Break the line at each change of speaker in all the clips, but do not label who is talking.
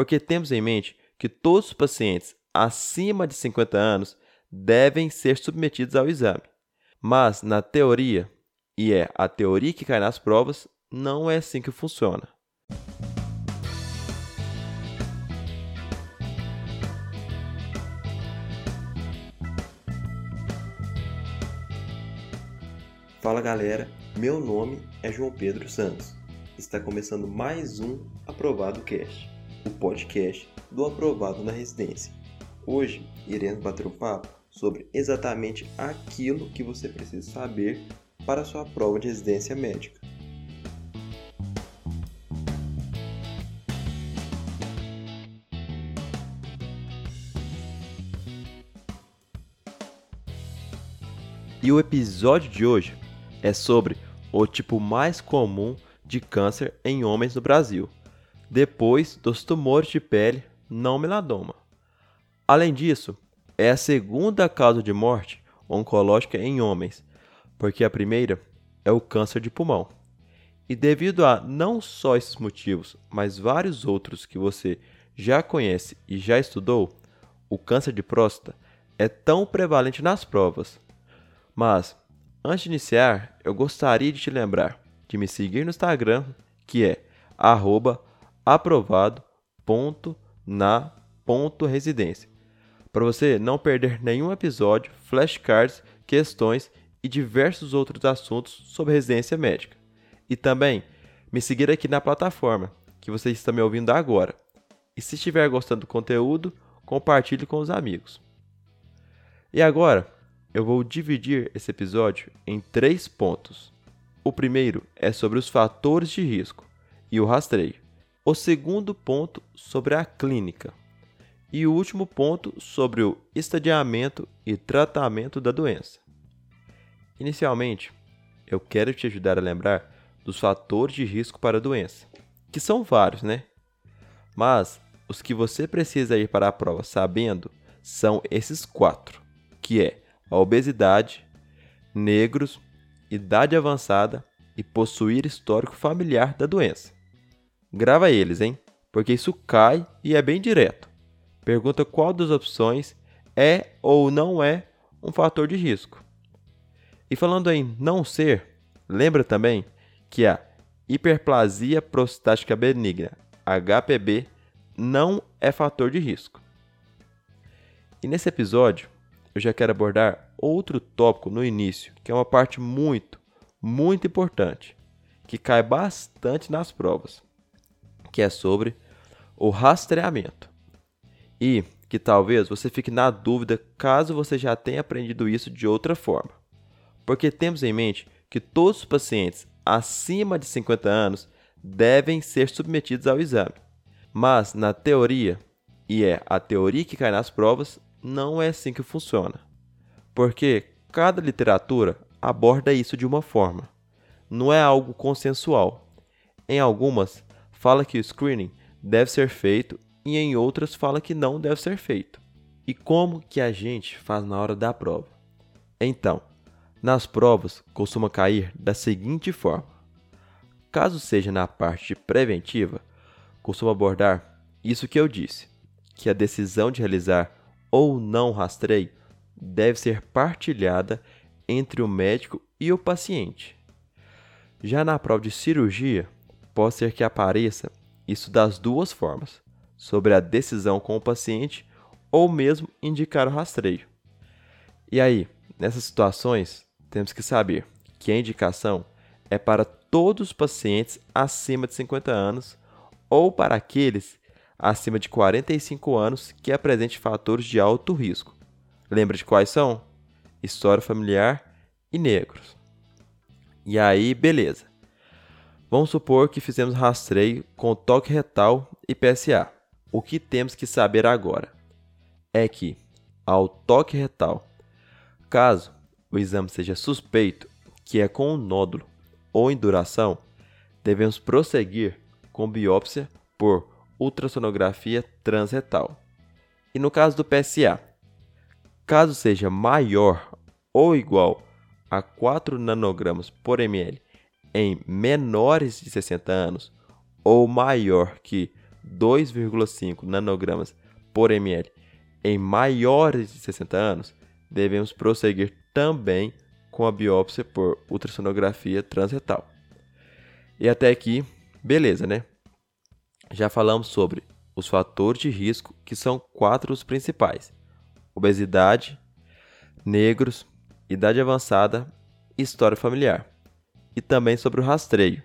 porque temos em mente que todos os pacientes acima de 50 anos devem ser submetidos ao exame. Mas, na teoria, e é a teoria que cai nas provas, não é assim que funciona. Fala galera, meu nome é João Pedro Santos. Está começando mais um Aprovado Cast, o podcast do Aprovado na Residência. Hoje iremos bater um papo sobre exatamente aquilo que você precisa saber para sua prova de residência médica. E o episódio de hoje é sobre o tipo mais comum de câncer em homens no Brasil, depois dos tumores de pele não melanoma. Além disso, é a segunda causa de morte oncológica em homens, porque a primeira é o câncer de pulmão. E devido a não só esses motivos, mas vários outros que você já conhece e já estudou, o câncer de próstata é tão prevalente nas provas. Mas Antes de iniciar, eu gostaria de te lembrar de me seguir no Instagram, que é aprovado.na.residência, para você não perder nenhum episódio, flashcards, questões e diversos outros assuntos sobre residência médica. E também me seguir aqui na plataforma que você está me ouvindo agora. E se estiver gostando do conteúdo, compartilhe com os amigos. E agora, eu vou dividir esse episódio em três pontos. O primeiro é sobre os fatores de risco e o rastreio. O segundo ponto sobre a clínica. E o último ponto sobre o estadiamento e tratamento da doença. Inicialmente, eu quero te ajudar a lembrar dos fatores de risco para a doença, que são vários, né? Mas os que você precisa ir para a prova sabendo são esses quatro, que é a obesidade, negros, idade avançada e possuir histórico familiar da doença. Grava eles, hein? Porque isso cai e é bem direto. Pergunta qual das opções é ou não é um fator de risco. E falando em não ser, lembra também que a hiperplasia prostática benigna, HPB, não é fator de risco. E nesse episódio, eu já quero abordar outro tópico no início, que é uma parte muito, muito importante, que cai bastante nas provas, que é sobre o rastreamento. E que talvez você fique na dúvida caso você já tenha aprendido isso de outra forma. Porque temos em mente que todos os pacientes acima de 50 anos devem ser submetidos ao exame. Mas na teoria, e é a teoria que cai nas provas, não é assim que funciona. Porque cada literatura aborda isso de uma forma. Não é algo consensual. Em algumas, fala que o screening deve ser feito e em outras fala que não deve ser feito. E como que a gente faz na hora da prova? Então, nas provas costuma cair da seguinte forma: caso seja na parte preventiva, costuma abordar isso que eu disse, que a decisão de realizar ou não rastreio deve ser partilhada entre o médico e o paciente. Já na prova de cirurgia, pode ser que apareça isso das duas formas, sobre a decisão com o paciente ou mesmo indicar o rastreio. E aí, nessas situações, temos que saber que a indicação é para todos os pacientes acima de 50 anos ou para aqueles acima de 45 anos que apresentem fatores de alto risco. Lembra de quais são? História familiar e negros. E aí, beleza. Vamos supor que fizemos rastreio com toque retal e PSA. O que temos que saber agora é que, ao toque retal, caso o exame seja suspeito, que é com um nódulo ou induração, devemos prosseguir com biópsia por ultrassonografia transretal. E no caso do PSA, caso seja maior ou igual a 4 nanogramas por ml em menores de 60 anos ou maior que 2,5 nanogramas por ml em maiores de 60 anos, devemos prosseguir também com a biópsia por ultrassonografia transretal. E até aqui, beleza, né? Já falamos sobre os fatores de risco, que são quatro os principais: obesidade, negros, idade avançada e história familiar. E também sobre o rastreio,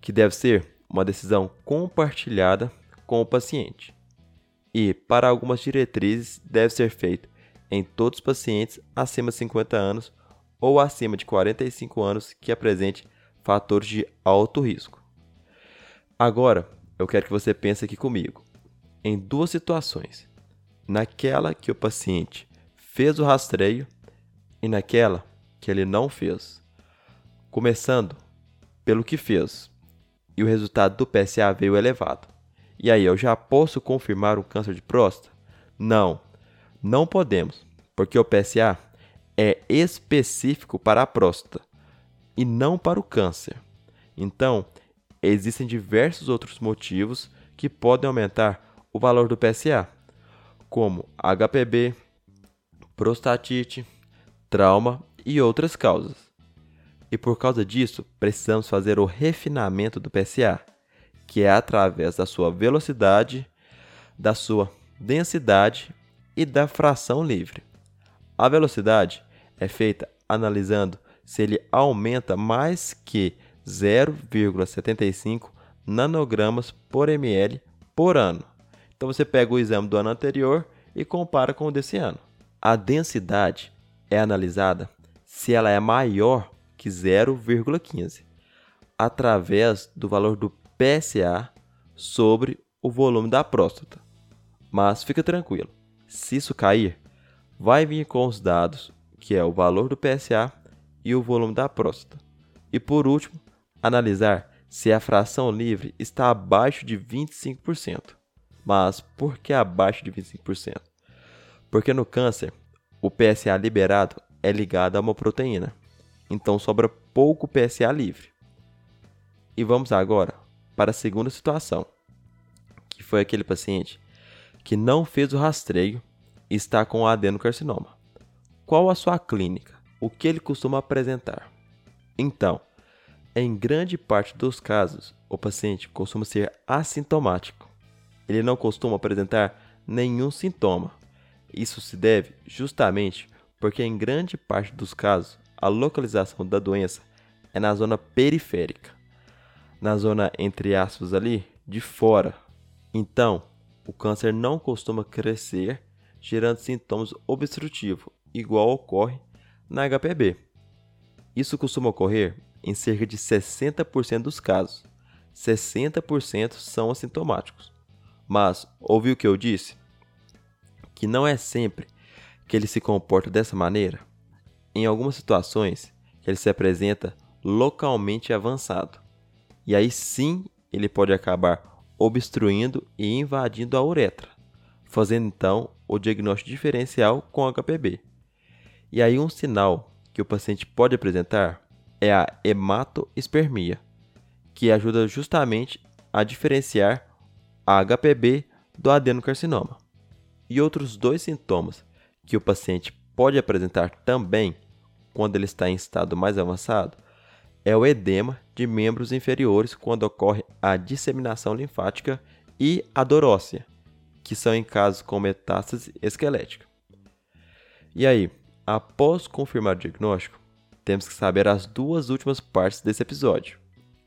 que deve ser uma decisão compartilhada com o paciente. E, para algumas diretrizes, deve ser feito em todos os pacientes acima de 50 anos ou acima de 45 anos que apresente fatores de alto risco. Agora, eu quero que você pense aqui comigo em duas situações: naquela que o paciente fez o rastreio e naquela que ele não fez. Começando pelo que fez, e o resultado do PSA veio elevado. E aí, eu já posso confirmar um câncer de próstata? Não, não podemos, porque o PSA é específico para a próstata e não para o câncer. Então, existem diversos outros motivos que podem aumentar o valor do PSA, como HPB, prostatite, trauma e outras causas. E por causa disso, precisamos fazer o refinamento do PSA, que é através da sua velocidade, da sua densidade e da fração livre. A velocidade é feita analisando se ele aumenta mais que 0,75 nanogramas por ml por ano. Então você pega o exame do ano anterior e compara com o desse ano. A densidade é analisada se ela é maior que 0,15 através do valor do PSA sobre o volume da próstata. Mas fica tranquilo, se isso cair, vai vir com os dados, que é o valor do PSA e o volume da próstata. E por último, analisar se a fração livre está abaixo de 25%. Mas por que abaixo de 25%? Porque no câncer, o PSA liberado é ligado a uma proteína, então sobra pouco PSA livre. E vamos agora para a segunda situação, que foi aquele paciente que não fez o rastreio e está com adenocarcinoma. Qual a sua clínica? O que ele costuma apresentar? Então, em grande parte dos casos, o paciente costuma ser assintomático. Ele não costuma apresentar nenhum sintoma. Isso se deve justamente porque, em grande parte dos casos, a localização da doença é na zona periférica, na zona entre aspas ali de fora. Então, o câncer não costuma crescer, gerando sintomas obstrutivos, igual ocorre na HPB. Isso costuma ocorrer em cerca de 60% dos casos. 60% são assintomáticos. Mas, ouviu o que eu disse? Que não é sempre que ele se comporta dessa maneira. Em algumas situações, ele se apresenta localmente avançado. E aí sim ele pode acabar obstruindo e invadindo a uretra, fazendo então o diagnóstico diferencial com HPB. E aí um sinal que o paciente pode apresentar é a hematoespermia, que ajuda justamente a diferenciar a HPB do adenocarcinoma. E outros dois sintomas que o paciente pode apresentar também quando ele está em estado mais avançado é o edema de membros inferiores quando ocorre a disseminação linfática e a dor óssea, que são em casos com metástase esquelética. E aí, após confirmar o diagnóstico, temos que saber as duas últimas partes desse episódio,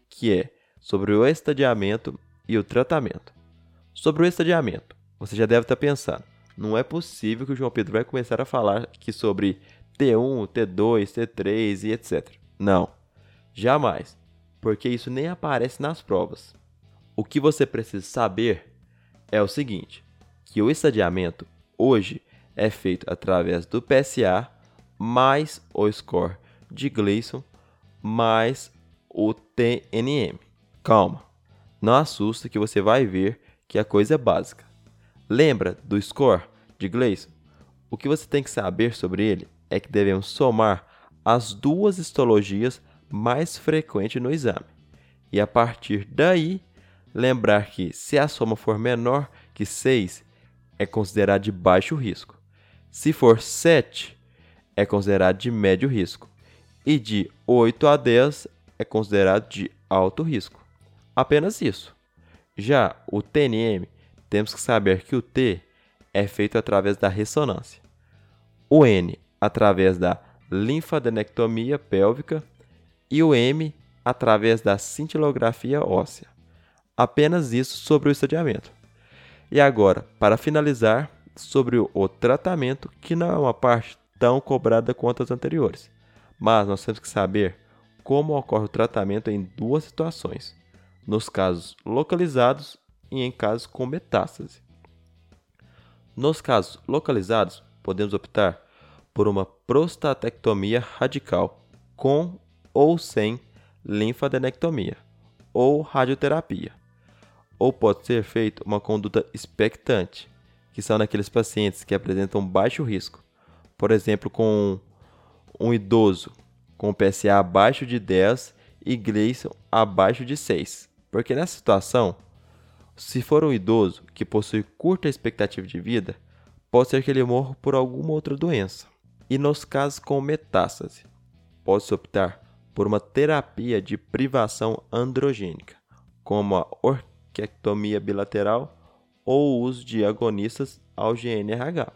que é sobre o estadiamento e o tratamento. Sobre o estadiamento, você já deve estar pensando, não é possível que o João Pedro vai começar a falar aqui sobre T1, T2, T3 e etc. Não, jamais, porque isso nem aparece nas provas. O que você precisa saber é o seguinte, que o estadiamento hoje é feito através do PSA mais o score de Gleason mais o TNM. Calma, não assusta que você vai ver que a coisa é básica. Lembra do score de Gleason? O que você tem que saber sobre ele é que devemos somar as duas histologias mais frequentes no exame. E a partir daí, lembrar que se a soma for menor que 6, é considerado de baixo risco. Se for 7, é considerado de médio risco. E de 8 a 10 é considerado de alto risco. Apenas isso. Já o TNM, temos que saber que o T é feito através da ressonância, o N através da linfadenectomia pélvica e o M através da cintilografia óssea. Apenas isso sobre o estadiamento. E agora, para finalizar, sobre o tratamento, que não é uma parte tão cobrada quanto as anteriores, mas nós temos que saber como ocorre o tratamento em duas situações: nos casos localizados e em casos com metástase. Nos casos localizados, podemos optar por uma prostatectomia radical com ou sem linfadenectomia ou radioterapia. Ou pode ser feita uma conduta expectante, que são naqueles pacientes que apresentam baixo risco, por exemplo, com um idoso com PSA abaixo de 10 e Gleason abaixo de 6. Porque nessa situação, se for um idoso que possui curta expectativa de vida, pode ser que ele morra por alguma outra doença. E nos casos com metástase, pode-se optar por uma terapia de privação androgênica, como a orquiectomia bilateral ou o uso de agonistas ao GNRH.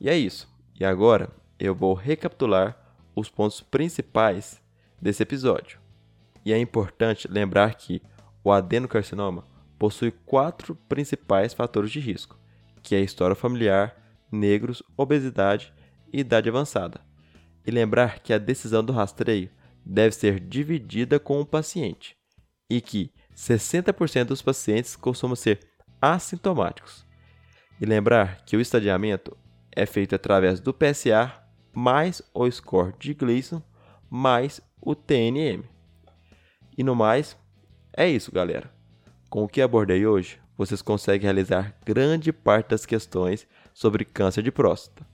E é isso. E agora eu vou recapitular os pontos principais desse episódio. E é importante lembrar que o adenocarcinoma possui quatro principais fatores de risco, que é história familiar, negros, obesidade e idade avançada. E lembrar que a decisão do rastreio deve ser dividida com o paciente e que 60% dos pacientes costumam ser assintomáticos. E lembrar que o estadiamento é feito através do PSA mais o score de Gleason mais o TNM. E no mais, é isso, galera. Com o que abordei hoje, vocês conseguem realizar grande parte das questões sobre câncer de próstata.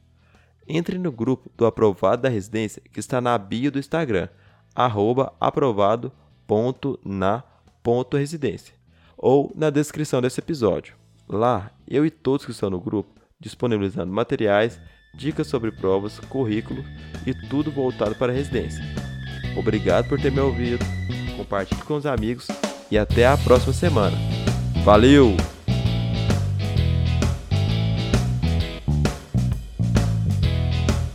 Entre no grupo do Aprovado da Residência que está na bio do Instagram, aprovado.na.residência, ou na descrição desse episódio. Lá, eu e todos que estão no grupo disponibilizando materiais, dicas sobre provas, currículo e tudo voltado para a residência. Obrigado por ter me ouvido, compartilhe com os amigos e até a próxima semana. Valeu!